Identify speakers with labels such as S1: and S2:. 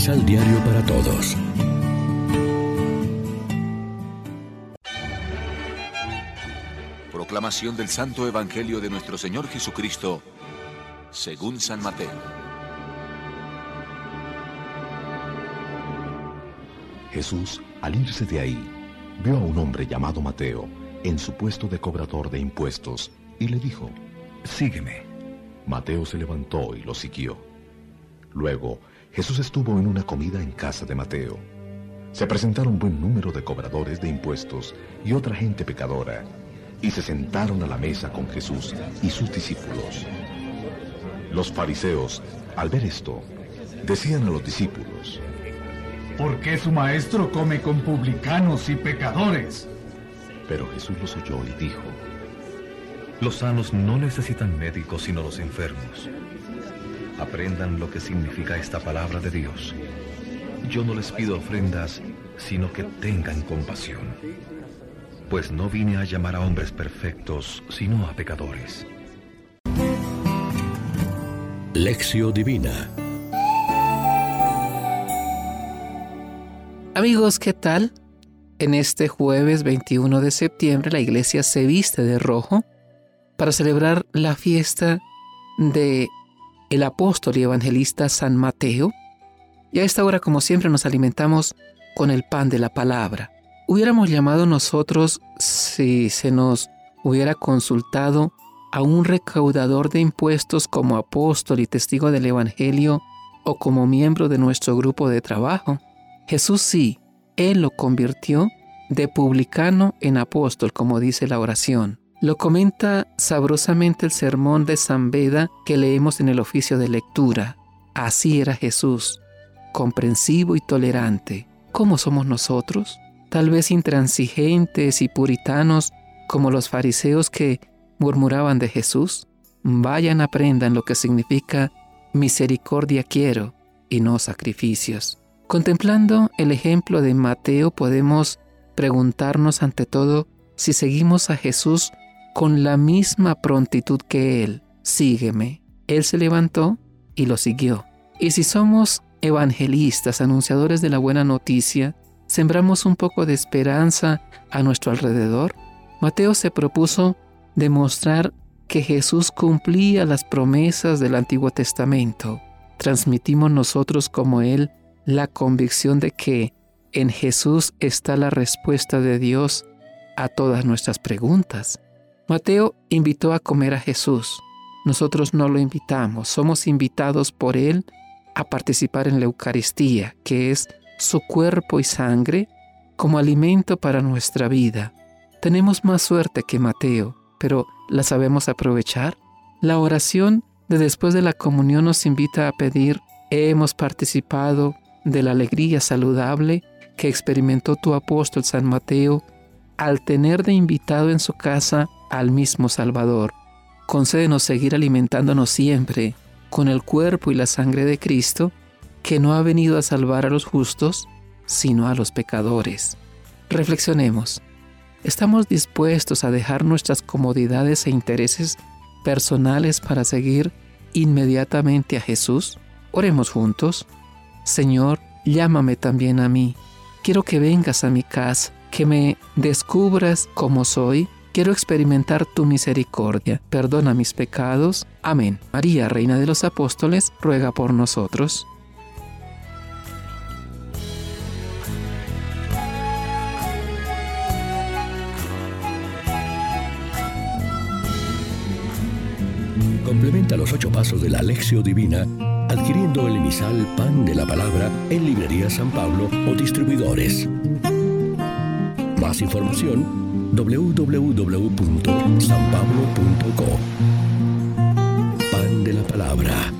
S1: Misal Diario para Todos.
S2: Proclamación del Santo Evangelio de nuestro Señor Jesucristo, según San Mateo.
S3: Jesús, al irse de ahí, vio a un hombre llamado Mateo en su puesto de cobrador de impuestos y le dijo, Sígueme. Mateo se levantó y lo siguió. Luego, Jesús estuvo en una comida en casa de Mateo. Se presentaron buen número de cobradores de impuestos y otra gente pecadora, y se sentaron a la mesa con Jesús y sus discípulos. Los fariseos, al ver esto, decían a los discípulos,
S4: ¿Por qué su maestro come con publicanos y pecadores?
S3: Pero Jesús los oyó y dijo,
S5: Los sanos no necesitan médicos sino los enfermos. Aprendan lo que significa esta palabra de Dios. Yo no les pido ofrendas, sino que tengan compasión. Pues no vine a llamar a hombres perfectos, sino a pecadores.
S1: Lección Divina
S6: Amigos, ¿qué tal? En este jueves 21 de septiembre la iglesia se viste de rojo para celebrar la fiesta de el apóstol y evangelista San Mateo. Y a esta hora, como siempre, nos alimentamos con el pan de la palabra. Hubiéramos llamado nosotros si se nos hubiera consultado a un recaudador de impuestos como apóstol y testigo del Evangelio o como miembro de nuestro grupo de trabajo. Jesús sí, Él lo convirtió de publicano en apóstol, como dice la oración. Lo comenta sabrosamente el sermón de San Beda que leemos en el oficio de lectura. Así era Jesús, comprensivo y tolerante. ¿Cómo somos nosotros? Tal vez intransigentes y puritanos como los fariseos que murmuraban de Jesús. Vayan, aprendan lo que significa misericordia quiero y no sacrificios. Contemplando el ejemplo de Mateo podemos preguntarnos ante todo si seguimos a Jesús con la misma prontitud que Él. Sígueme. Él se levantó y lo siguió. Y si somos evangelistas, anunciadores de la buena noticia, sembramos un poco de esperanza a nuestro alrededor. Mateo se propuso demostrar que Jesús cumplía las promesas del Antiguo Testamento. Transmitimos nosotros como Él la convicción de que en Jesús está la respuesta de Dios a todas nuestras preguntas. Mateo invitó a comer a Jesús. Nosotros no lo invitamos, somos invitados por Él a participar en la Eucaristía, que es su cuerpo y sangre como alimento para nuestra vida. Tenemos más suerte que Mateo, pero ¿la sabemos aprovechar? La oración de después de la comunión nos invita a pedir, hemos participado de la alegría saludable que experimentó tu apóstol San Mateo al tener de invitado en su casa al mismo Salvador. Concédenos seguir alimentándonos siempre con el cuerpo y la sangre de Cristo, que no ha venido a salvar a los justos, sino a los pecadores. Reflexionemos. ¿Estamos dispuestos a dejar nuestras comodidades e intereses personales para seguir inmediatamente a Jesús? Oremos juntos. Señor, llámame también a mí. Quiero que vengas a mi casa, que me descubras como soy. Quiero experimentar tu misericordia. Perdona mis pecados. Amén. María, Reina de los Apóstoles, ruega por nosotros.
S1: Complementa los ocho pasos de la Alexio Divina adquiriendo el emisal Pan de la Palabra en Librería San Pablo o distribuidores. Más información www.sanpablo.co Pan de la Palabra.